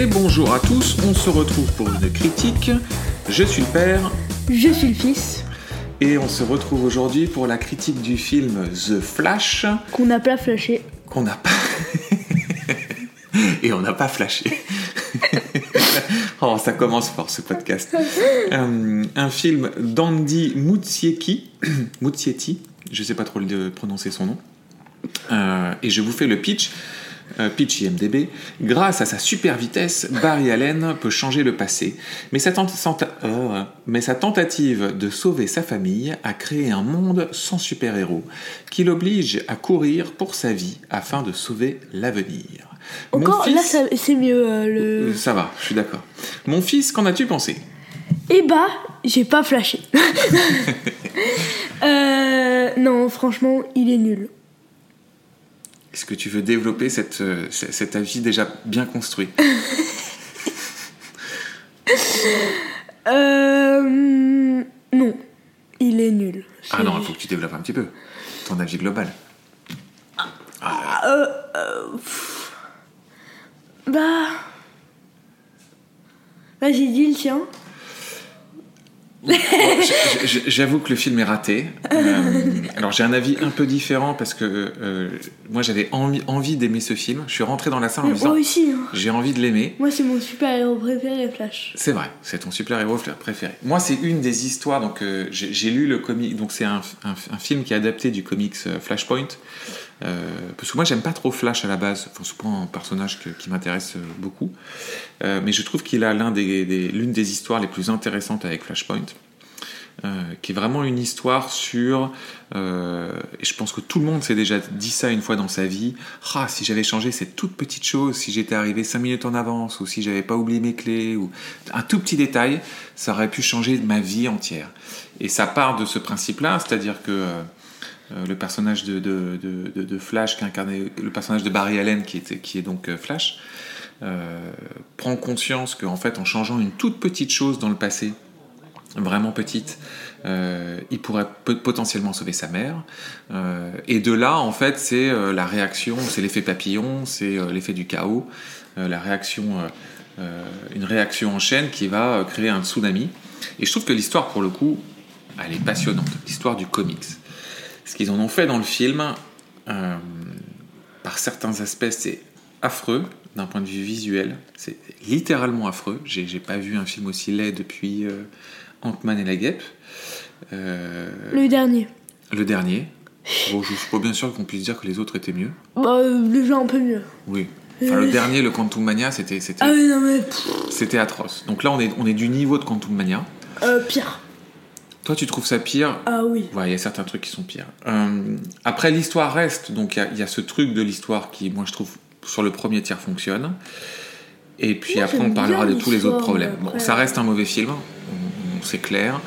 Et bonjour à tous, on se retrouve pour une critique. Je suis le père Je suis le fils. et on se retrouve aujourd'hui pour la critique du film The Flash Qu'on n'a pas flashé. qu'on n'a pas... et on n'a pas flashé. oh, ça commence fort ce podcast. Euh, un film d'Andy Muschietti, Muschietti, je sais pas trop le prononcer son nom. Euh, et je vous fais le pitch. Euh, pitch IMDB. Grâce à sa super vitesse, Barry Allen peut changer le passé, mais sa, euh, mais sa tentative de sauver sa famille a créé un monde sans super-héros qui l'oblige à courir pour sa vie afin de sauver l'avenir. Mon Encore, fils- là, c'est mieux. euh, Euh, le... Ça va, je suis d'accord. Mon fils, qu'en as-tu pensé? Eh bah, j'ai pas flashé. euh, non, franchement, il est nul. Est-ce que tu veux développer cette, euh, cet avis déjà bien construit Euh, non, il est nul. Ah non, il faut que tu développes un petit peu ton avis global. Euh, euh, pff. Bah. Vas-y, dis le tien. J'avoue que le film est raté. Euh, alors j'ai un avis un peu différent parce que euh, moi j'avais envie, envie d'aimer ce film. Je suis rentré dans la salle en me Moi disant aussi. hein. j'ai envie de l'aimer. Moi, c'est mon super-héros préféré, Flash. C'est vrai, c'est ton super-héros préféré. Moi, c'est une des histoires. Donc, euh, j'ai lu le comic. Donc, c'est un, un- un film qui est adapté du comics Flashpoint. Euh, parce que moi, j'aime pas trop Flash à la base. Enfin, c'est pas un personnage qui m'intéresse euh, beaucoup. Euh, mais je trouve qu'il a l'une des histoires les plus intéressantes avec Flashpoint. qui est vraiment une histoire sur, et je pense que tout le monde s'est déjà dit ça une fois dans sa vie, ah, si j'avais changé cette toute petite chose, si j'étais arrivé 5 minutes en avance, ou si j'avais pas oublié mes clés, ou un tout petit détail, ça aurait pu changer ma vie entière. Et ça part de ce principe-là, c'est-à-dire que le personnage de, Flash, qui incarnait le personnage de Barry Allen, qui, est donc euh, Flash, euh, prend conscience qu'en fait, en changeant une toute petite chose dans le passé, vraiment petite, euh, il pourrait potentiellement sauver sa mère. Euh, et de là, en fait, c'est euh, la réaction, c'est l'effet papillon, c'est euh, l'effet du chaos, euh, la réaction, euh, euh, une réaction en chaîne qui va euh, créer un tsunami. Et je trouve que l'histoire, pour le coup, elle est passionnante, l'histoire du comics. Ce qu'ils en ont fait dans le film, euh, par certains aspects, c'est affreux d'un point de vue visuel. C'est littéralement affreux. J'ai j'ai pas vu un film aussi laid depuis euh, Ant-Man et la guêpe. Euh, Le dernier. le dernier. Bon, je suis pas bien sûr qu'on puisse dire que les autres étaient mieux. Bah, euh, déjà un peu mieux. Oui. Enfin, le dernier, le Quantum Mania, c'était c'était Ah oui, non, mais. c'était atroce. Donc là, on est, on est du niveau de Quantum Mania. euh, pire. Toi, tu trouves ça pire Ah oui. Ouais, il y a certains trucs qui sont pires. Euh, après, l'histoire reste. Donc, il y y, a ce truc de l'histoire qui, moi, je trouve, sur le premier tiers fonctionne. Et puis Moi, après, on parlera de tous les autres problèmes. Bon, ça reste un mauvais film, on- on- c'est clair.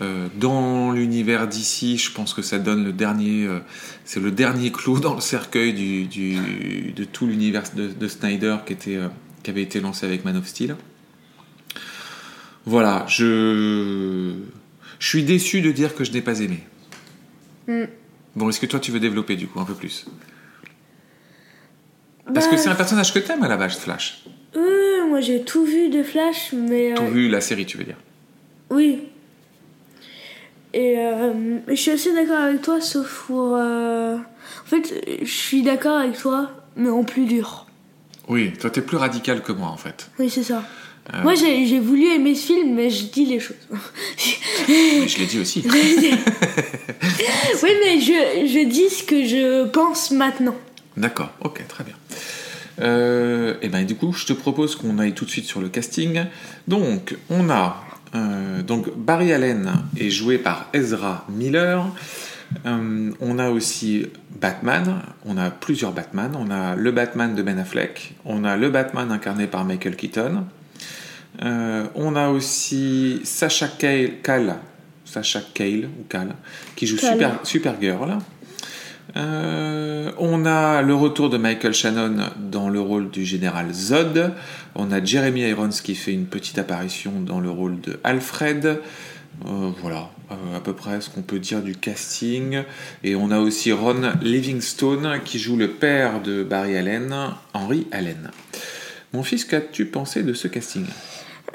Euh, dans l'univers d'ici, je pense que ça donne le dernier, euh, c'est le dernier clou dans le cercueil du, du- de tout l'univers de, de Snyder qui, était, euh, qui avait été lancé avec Man of Steel. Voilà, je, je suis déçu de dire que je n'ai pas aimé. Mm. Bon, est-ce que toi tu veux développer du coup un peu plus? Parce Bah, que c'est un personnage que t'aimes à la base, Flash. euh, moi j'ai tout vu de Flash, mais. euh, Tout vu la série, tu veux dire? Oui. Et euh, je suis assez d'accord avec toi, sauf pour. euh, En fait, je suis d'accord avec toi, mais en plus dur. Oui, toi t'es plus radical que moi en fait. Oui, c'est ça. Euh, Moi j'ai voulu aimer ce film, mais je dis les choses. mais je l'ai dit aussi. oui, mais je, je dis ce que je pense maintenant. D'accord, ok, très bien. Euh, et ben du coup, je te propose qu'on aille tout de suite sur le casting. Donc, on a euh, donc Barry Allen est joué par Ezra Miller. Euh, on a aussi Batman. On a plusieurs Batman. On a le Batman de Ben Affleck. On a le Batman incarné par Michael Keaton. Euh, on a aussi Sacha Cale, Cale, Sacha ou Cale, qui joue. Super, Supergirl. Euh, on a le retour de Michael Shannon dans le rôle du général Zod. On a Jeremy Irons qui fait une petite apparition dans le rôle de Alfred. Euh, voilà, euh, à peu près ce qu'on peut dire du casting. Et on a aussi Ron Livingstone qui joue le père de Barry Allen, Henry Allen. Mon fils, qu'as-tu pensé de ce casting?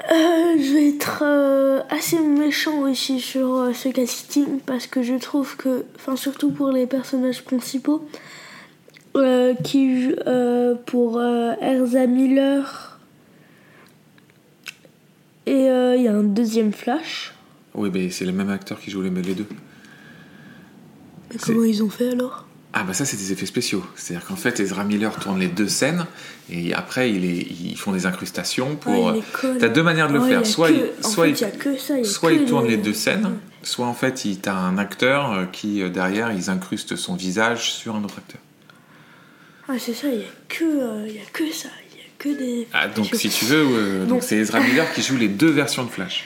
Euh, je vais être euh, assez méchant aussi sur euh, ce casting parce que je trouve que, enfin surtout pour les personnages principaux, qui pour Erza Miller et il y a un deuxième Flash. Oui, mais c'est le même acteur qui joue les, deux. Mais comment ils ont fait alors? Ah bah ça c'est des effets spéciaux. C'est-à-dire qu'en fait Ezra Miller tourne les deux scènes et après il est- ils font des incrustations pour... Ouais, con. T'as deux manières de le Ouais, faire. Soit, que- il, soit, fait, il, ça. soit il tourne les deux scènes, soit en fait il t'as un acteur euh, qui euh, derrière ils incrustent son visage sur un autre acteur. Ah, c'est ça, il y a que, euh, y a que ça. Il y a que des. Ah, donc si tu veux, euh, donc c'est Ezra Miller qui joue les deux versions de Flash.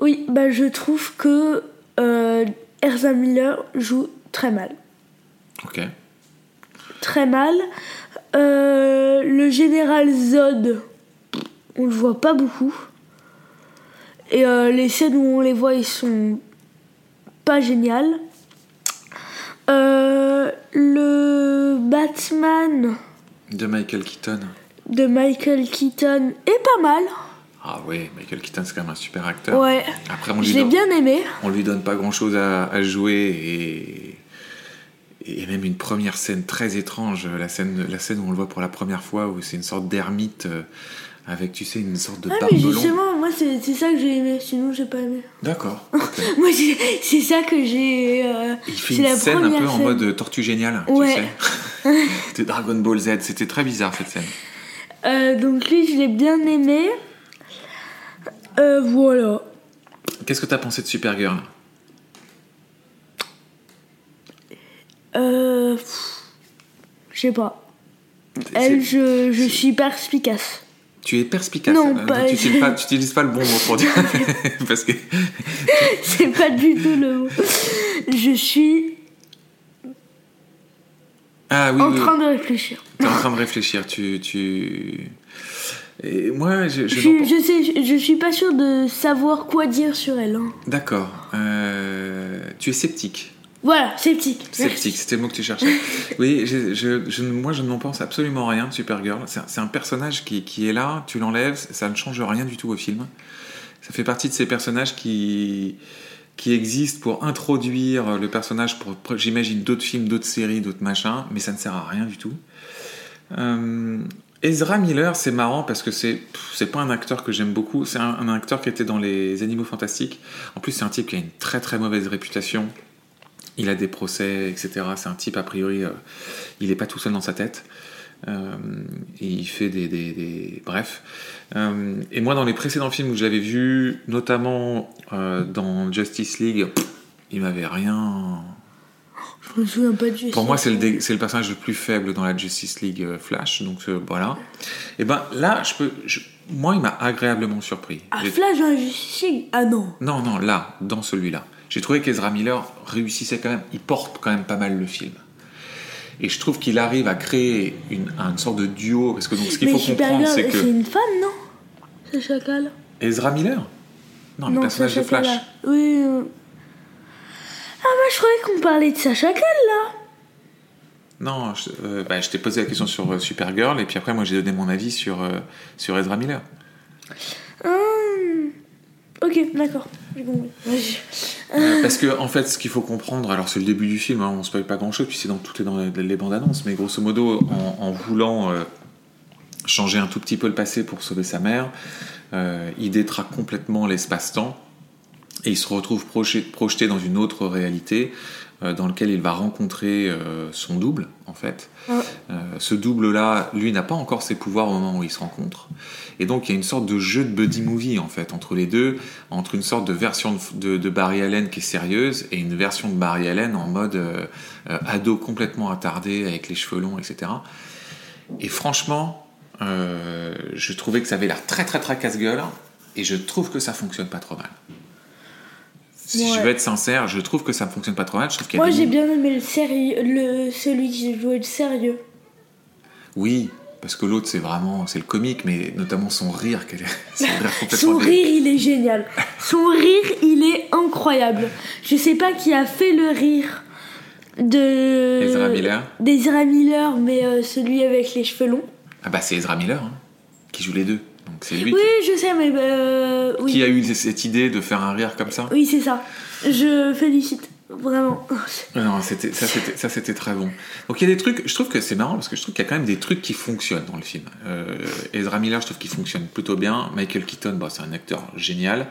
Oui, bah je trouve que euh, Erza Miller joue très mal. Ok. Très mal. Euh, le général Zod, on le voit pas beaucoup. Et euh, les scènes où on les voit, ils sont pas géniales. Euh, le Batman De Michael Keaton. de Michael Keaton est pas mal. Ah ouais, Michael Keaton c'est quand même un super acteur. Ouais, Après on lui, je l'ai donne, bien aimé. on lui donne pas grand chose à, à jouer et... et même une première scène très étrange, la scène, la scène où on le voit pour la première fois où c'est une sorte d'ermite euh, avec tu sais une sorte de Ah, mais justement, moi c'est c'est ça que j'ai aimé, sinon j'ai pas aimé. D'accord. Moi c'est c'est ça que j'ai. euh, Il fait c'est une scène un peu en mode tortue géniale, Ouais. tu sais. de Dragon Ball Z, c'était très bizarre cette scène. Euh, donc lui, je l'ai bien aimé. Euh, voilà. Qu'est-ce que t'as pensé de Supergirl? Euh, je sais pas. Elle, je, je suis perspicace. Tu es perspicace. Non, euh, pas- tu n'utilises pas, tu le bon mot pour dire. Parce que. C'est pas du tout le mot. Je suis Ah oui, en oui, train de réfléchir. T'es en train de réfléchir. Tu. tu... Et moi, je. je Je, sais, je, je suis pas sûre de savoir quoi dire sur elle. hein. D'accord. Euh, tu es sceptique. Voilà, sceptique. Sceptique, c'était le mot que tu cherchais. Oui, je, je- je- moi je n'en pense absolument rien de Supergirl. C'est un, personnage qui, qui est là, tu l'enlèves, ça ne change rien du tout au film. Ça fait partie de ces personnages qui, qui existent pour introduire le personnage pour, j'imagine, d'autres films, d'autres séries, d'autres machins, mais ça ne sert à rien du tout. Euh, Ezra Miller, c'est marrant parce que c'est c'est pas un acteur que j'aime beaucoup. C'est un, un acteur qui était dans les Animaux Fantastiques. En plus, c'est un type qui a une très très mauvaise réputation. Il a des procès, etc. C'est un type, a priori, euh, il n'est pas tout seul dans sa tête. Euh, et il fait des. des- des- Bref. Euh, et moi, dans les précédents films où je l'avais vu, notamment dans Justice League, il m'avait rien. Je me souviens pas du Pour moi, c'est le, dé- c'est le personnage le plus faible dans la Justice League Flash. Donc voilà. Et ben là, je peux. je- Moi, il m'a agréablement surpris. Ah, Flash dans la Justice League? Ah non. non, non, là, dans celui-là. J'ai trouvé qu'Ezra Miller réussissait quand même, il porte quand même pas mal le film. Et je trouve qu'il arrive à créer une, une sorte de duo, parce que donc ce qu'il faut comprendre, c'est c'est que une femme, non? C'est Chacal Ezra Miller? Non, le personnage de Flash. Oui. euh. Ah, bah, je croyais qu'on parlait de Sacha Kal, là. Non, je, euh, bah, je t'ai posé la question sur euh, Supergirl, et puis après, moi, j'ai donné mon avis sur, euh, sur Ezra Miller. Hum. Ok, d'accord. Vas-y. Euh, parce que en fait, ce qu'il faut comprendre, alors c'est le début du film, hein, on ne spoil pas grand-chose, puis c'est dans tout est dans les, les bandes annonces, mais grosso modo, en, en voulant euh, changer un tout petit peu le passé pour sauver sa mère, euh, il détraque complètement l'espace-temps et il se retrouve projeté, projeté dans une autre réalité euh, dans lequel il va rencontrer euh, son double, en fait. Ouais. Euh, ce double-là, lui, n'a pas encore ses pouvoirs au moment où ils se rencontrent. Et donc, il y a une sorte de jeu de buddy movie, en fait, entre les deux, entre une sorte de version de, Barry Allen qui est sérieuse et une version de Barry Allen en mode euh, euh, ado complètement attardé, avec les cheveux longs, etc. Et franchement, euh, je trouvais que ça avait l'air très, très, très casse-gueule, et je trouve que ça fonctionne pas trop mal. Si je veux être sincère, je trouve que ça ne fonctionne pas trop mal. Je trouve qu'il Moi, des j'ai bien aimé le sérieux, le, celui qui jouait le sérieux. Oui, parce que l'autre, c'est vraiment, c'est le comique, mais notamment son rire, son rire Son rire, il est génial. Son rire, il est incroyable. Je sais pas qui a fait le rire de. Ezra Miller. D'Ezra Miller, mais euh, celui avec les cheveux longs. Ah bah c'est Ezra Miller. hein. qui joue les deux. Donc c'est lui Oui, je sais, mais euh, oui. qui a eu cette idée de faire un rire comme ça. Oui, c'est ça. Je félicite. Vraiment. Non, c'était, ça, c'était, ça c'était très bon. Donc il y a des trucs, je trouve que c'est marrant parce que je trouve qu'il y a quand même des trucs qui fonctionnent dans le film. Euh, Ezra Miller, je trouve qu'il fonctionne plutôt bien. Michael Keaton, bah, c'est un acteur génial.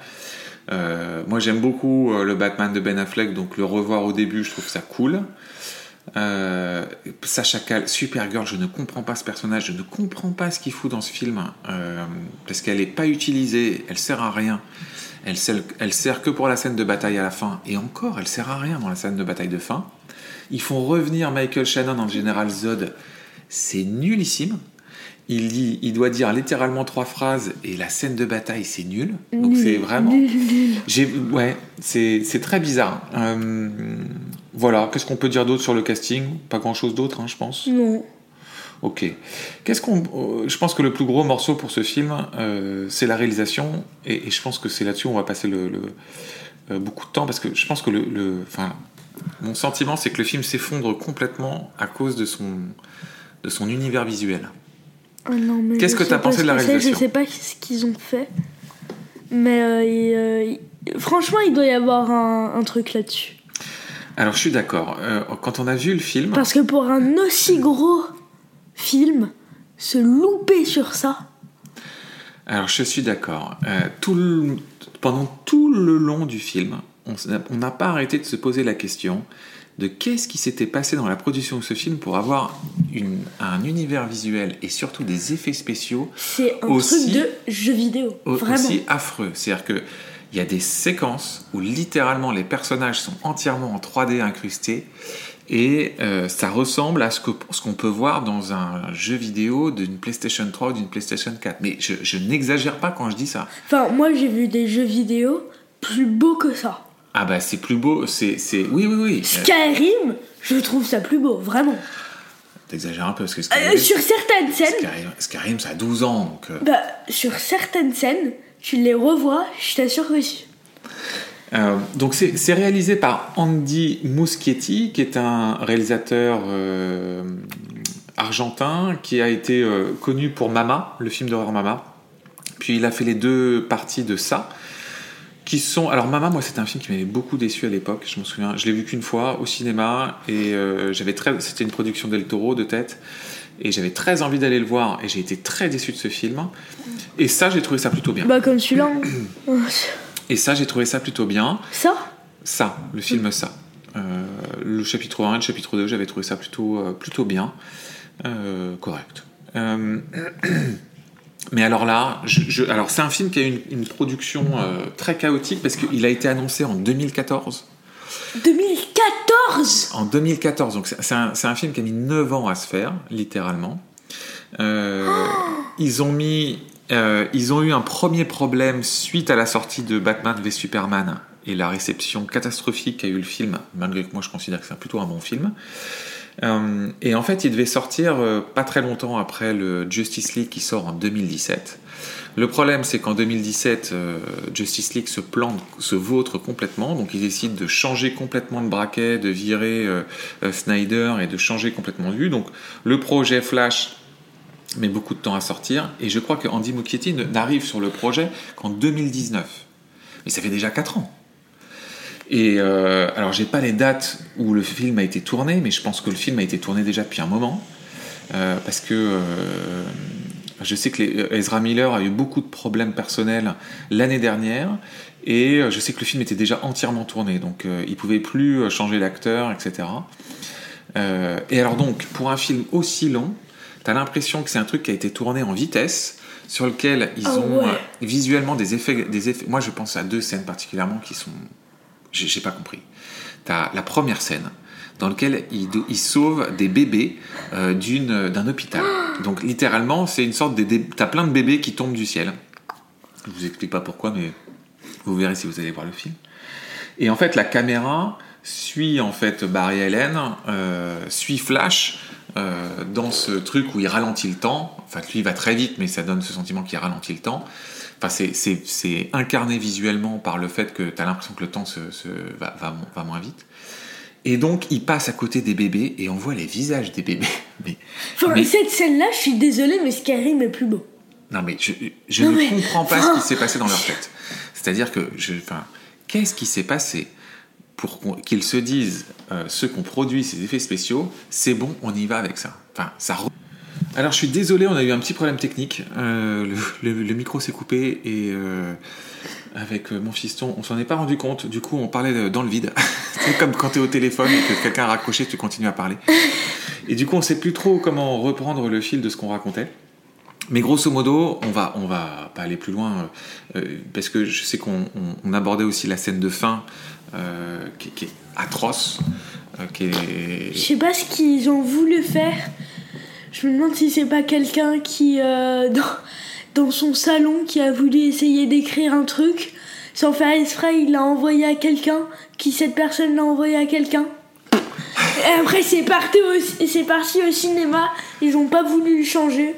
Euh, moi j'aime beaucoup le Batman de Ben Affleck, donc le revoir au début, je trouve ça cool. Euh, Sacha Cal, Supergirl, je ne comprends pas ce personnage, je ne comprends pas ce qu'il fout dans ce film, euh, parce qu'elle n'est pas utilisée, elle sert à rien. Elle sert, elle sert que pour la scène de bataille à la fin, et encore, elle sert à rien dans la scène de bataille de fin. Ils font revenir Michael Shannon en Général Zod, c'est nullissime. Il, dit, il doit dire littéralement trois phrases et la scène de bataille c'est nul. Donc c'est vraiment. nul, nul. J'ai, ouais, c'est, c'est très bizarre. Euh, voilà, qu'est-ce qu'on peut dire d'autre sur le casting? Pas grand-chose d'autre, hein, je pense. Non. Ok. Qu'est-ce qu'on, euh, je pense que le plus gros morceau pour ce film, euh, c'est la réalisation, et, et je pense que c'est là-dessus on va passer le, le- euh, beaucoup de temps parce que je pense que le, le- enfin, mon sentiment c'est que le film s'effondre complètement à cause de son, de son univers visuel. Ah non, mais Qu'est-ce que t'as pas pensé de la réalisation Je sais pas ce qu'ils ont fait. Mais euh, il- franchement, il doit y avoir un, un truc là-dessus. Alors je suis d'accord. Euh, quand on a vu le film, Parce que pour un aussi gros film, se louper sur ça. Alors, je suis d'accord. Euh, tout le- pendant tout le long du film, on n'a pas arrêté de se poser la question de qu'est-ce qui s'était passé dans la production de ce film pour avoir une- un univers visuel et surtout des effets spéciaux C'est un Aussi- truc de jeu vidéo. Vraiment. aussi affreux. C'est-à-dire que il y a des séquences où littéralement les personnages sont entièrement en 3D incrustés et euh, ça ressemble à ce que- ce qu'on peut voir dans un jeu vidéo d'une PlayStation 3 ou d'une PlayStation 4. Mais je, je n'exagère pas quand je dis ça. Enfin, moi j'ai vu des jeux vidéo plus beaux que ça. Ah bah c'est plus beau, c'est... c'est- Oui, oui, oui. Skyrim, je trouve ça plus beau, vraiment. T'exagères un peu parce que Euh, Skyrim, sur certaines scènes, Skyrim, Skyrim, ça a 12 ans, donc... euh, bah, sur certaines scènes, tu les revois, je t'assure que si. Euh, donc c'est réalisé par Andy Muschietti, qui est un réalisateur euh, argentin qui a été euh, connu pour Mama, le film d'horreur Mama. Puis il a fait les deux parties de ça, qui sont... Alors Mama, moi c'était un film qui m'avait beaucoup déçu à l'époque, je m'en souviens. Je l'ai vu qu'une fois au cinéma, et j'avais très... C'était une production d'El Toro de tête, et j'avais très envie d'aller le voir, et j'ai été très déçu de ce film. Et ça, j'ai trouvé ça plutôt bien. Bah, comme celui-là. hein. Et ça, j'ai trouvé ça plutôt bien. ça? Ça, le film Ça. Euh, le chapitre 1 et le chapitre 2, j'avais trouvé ça plutôt, euh, plutôt bien. Euh, correct. Mais alors là, je, je- alors c'est un film qui a une, une production très chaotique parce qu'il a été annoncé en 2014. 2014 En 2014, donc c'est un, film qui a mis 9 ans à se faire, littéralement. Euh, ils ont mis, euh, ils ont eu un premier problème suite à la sortie de Batman v Superman et la réception catastrophique qu'a eu le film, malgré que moi je considère que c'est plutôt un bon film. Euh, et en fait, il devait sortir pas très longtemps après le Justice League qui sort en 2017. Le problème, c'est qu'en 2017, euh, Justice League se plante, se vautre complètement, donc ils décident de changer complètement de braquet, de virer euh, euh, Snyder et de changer complètement de vue. Donc le projet Flash met beaucoup de temps à sortir, et je crois que Andy Muschietti n'arrive sur le projet qu'en 2019. Mais ça fait déjà 4 ans. Et alors, j'ai pas les dates où le film a été tourné, mais je pense que le film a été tourné déjà depuis un moment. Parce que je sais que les- Ezra Miller a eu beaucoup de problèmes personnels l'année dernière. Et euh, je sais que le film était déjà entièrement tourné. Donc, euh, il pouvait plus euh, changer l'acteur, etc. Euh, et alors, donc, pour un film aussi long, t'as l'impression que c'est un truc qui a été tourné en vitesse. Sur lequel ils Ah ont ouais. euh, visuellement des effets, des effets. Moi, je pense à deux scènes particulièrement qui sont j'ai pas compris. T'as la première scène dans laquelle il, il sauve des bébés euh, d'un hôpital. Donc littéralement, c'est une sorte de t'as plein de bébés qui tombent du ciel. Je vous explique pas pourquoi, mais vous verrez si vous allez voir le film. Et en fait, la caméra suit en fait Barry Allen, euh, suit Flash euh, dans ce truc où il ralentit le temps. Enfin, lui, il va très vite, mais ça donne ce sentiment qu'il ralentit le temps. Enfin, c'est- incarné visuellement par le fait que tu as l'impression que le temps se- va, va, va moins vite. Et donc, il passe à côté des bébés et on voit les visages des bébés. Mais, Enfin, mais- cette scène-là, je suis désolée, mais Skyrim est plus beau. Non, mais je, je Non, ne mais- comprends pas ce qui s'est passé dans leur tête. C'est-à-dire que, je, enfin, qu'est-ce qui s'est passé pour qu'on- qu'ils se disent, euh, ceux qui ont produit ces effets spéciaux, c'est bon, on y va avec ça. Enfin, ça. Alors, je suis désolé, on a eu un petit problème technique. Euh, le, micro s'est coupé et euh, avec euh, mon fiston, on s'en est pas rendu compte. Du coup, on parlait dans le vide. c'est comme quand tu es au téléphone et que quelqu'un a raccroché, tu continues à parler. Et du coup, on sait plus trop comment reprendre le fil de ce qu'on racontait. Mais grosso modo, on va, on va pas aller plus loin parce que je sais qu'on on- on abordait aussi la scène de fin qui, est atroce, Je sais pas ce qu'ils ont voulu faire. Je me demande si c'est pas quelqu'un qui, euh, dans, dans son salon, qui a voulu essayer d'écrire un truc. Sans faire exprès, il l'a envoyé à quelqu'un, qui cette personne l'a envoyé à quelqu'un? Et après, c'est parti, au, c'est parti au cinéma. Ils ont pas voulu le changer.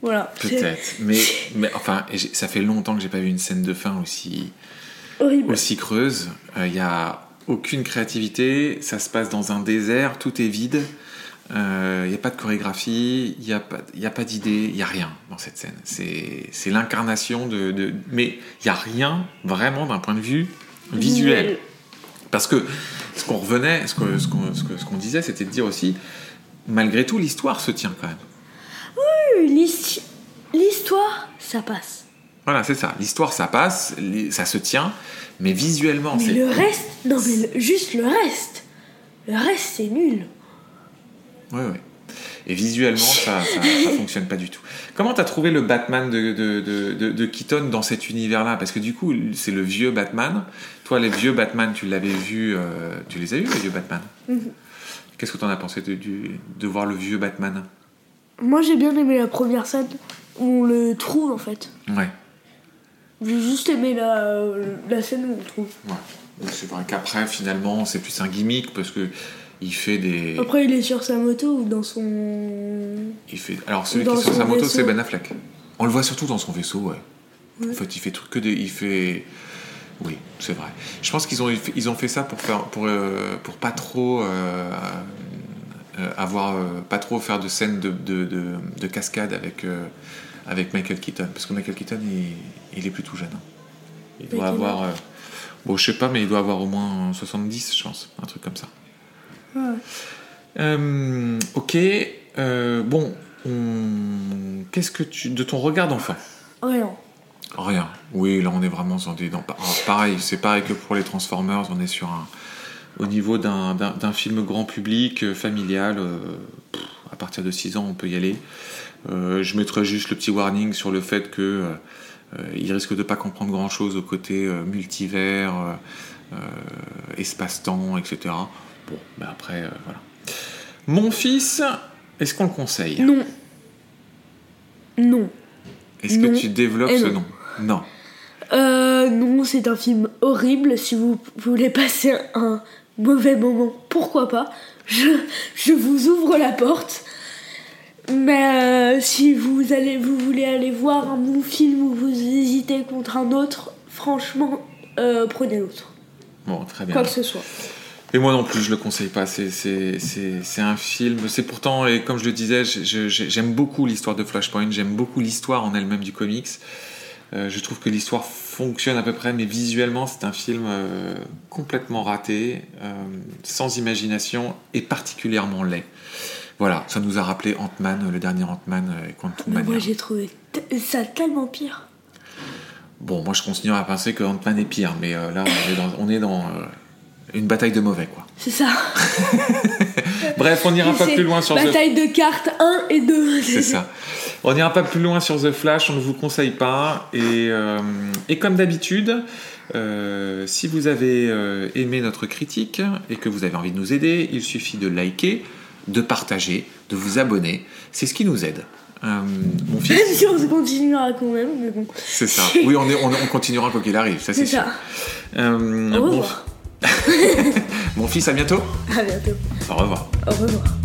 Voilà. Peut-être, mais, mais enfin, ça fait longtemps que j'ai pas vu une scène de fin aussi, Horrible. aussi creuse. Euh, Il y a aucune créativité, ça se passe dans un désert, tout est vide. Il n'y a pas de chorégraphie, il n'y a pas, y a pas d'idée, il n'y a rien dans cette scène. C'est c'est l'incarnation de, de- Mais il n'y a rien vraiment d'un point de vue visuel. Parce que ce qu'on revenait, ce qu'on ce ce que- ce qu'on disait, c'était de dire aussi, malgré tout, l'histoire se tient quand même. L'hist- L'histoire, ça passe. Voilà, c'est ça. L'histoire, ça passe, ça se tient, mais visuellement, Mais c'est. le reste, non mais le- juste le reste. Le reste, c'est nul. Ouais, ouais. Et visuellement, ça, ça, ça fonctionne pas du tout. Comment t'as trouvé le Batman de, de, de, de- Keaton dans cet univers-là? Parce que du coup, c'est le vieux Batman. Toi, les vieux Batman, tu l'avais vu, euh, tu les as vus, les vieux Batman? Mhm. Qu'est-ce que t'en as pensé de, voir le vieux Batman? Moi, j'ai bien aimé la première scène où on le trouve en fait. Ouais. J'ai juste aimé la, la scène où on le trouve. ouais. C'est vrai qu'après, finalement, c'est plus un gimmick parce que il fait des. Après, il est sur sa moto ou dans son. Il fait... Alors celui Dans qui est sur sa moto, c'est Ben Affleck. On le voit surtout dans son vaisseau, ouais. Ouais. En fait, il fait truc que des... Il fait... Oui, c'est vrai. Je pense qu'ils ont, ils ont fait ça pour faire, pour, euh, pour pas trop euh, euh, avoir, pas trop faire de scènes de, de, de, de cascade avec, avec Michael Keaton, parce que Michael Keaton, il, il est plus tout jeune. hein. Il doit avoir, bon, je sais pas, mais il doit avoir au moins 70, je pense, un truc comme ça. Euh, ok. euh, bon, on- qu'est-ce que tu de ton regard d'enfant? Rien. Rien. Oui, là on est vraiment sur des. dans- ah, pareil, c'est pareil que pour les Transformers, on est sur un. Au niveau d'un, d'un- d'un film grand public, euh, familial, pff, à partir de 6 ans, on peut y aller. Je mettrais juste le petit warning sur le fait que il risque de pas comprendre grand chose au côté multivers, espace-temps, etc. Bon, ben après, euh, voilà. Mon fils, est-ce qu'on le conseille? Non. Non. Est-ce que Non. tu développes Et ce non. nom? Non. Euh, non, c'est un film horrible. Si vous voulez passer un mauvais moment, pourquoi pas? Je, je vous ouvre la porte. Mais euh, si vous, allez, vous voulez aller voir un bon film ou vous hésitez contre un autre, franchement, euh, prenez l'autre. Bon, très bien. Quoi que ce soit. Et moi non plus, je le conseille pas. C'est, un film. C'est pourtant, et comme je le disais, j'aime beaucoup l'histoire de Flashpoint. J'aime beaucoup l'histoire en elle-même du comics. Euh, je trouve que l'histoire fonctionne à peu près, mais visuellement, c'est un film euh, complètement raté, euh, sans imagination et particulièrement laid. Voilà, ça nous a rappelé Ant-Man, le dernier Ant-Man et Quantum moi, j'ai trouvé ça tellement pire. Bon, moi je continue à penser que Ant-Man est pire, mais là on est dans, on est dans une bataille de mauvais quoi. C'est ça. Bref, on n'ira pas plus loin sur The Bataille de cartes 1 et 2. C'est ça. On n'ira pas plus loin sur The Flash, on ne vous conseille pas. Et, euh, et comme d'habitude, euh, si vous avez euh, aimé notre critique et que vous avez envie de nous aider, il suffit de liker, de partager, de vous abonner. C'est ce qui nous aide. Mon Même fils, si on se continuera quand même, mais bon. c'est ça. Oui, on, est, on, on continuera quoi qu'il arrive, ça c'est sûr. ça. Au revoir. mon fils, à bientôt. À bientôt. Au revoir. Au revoir.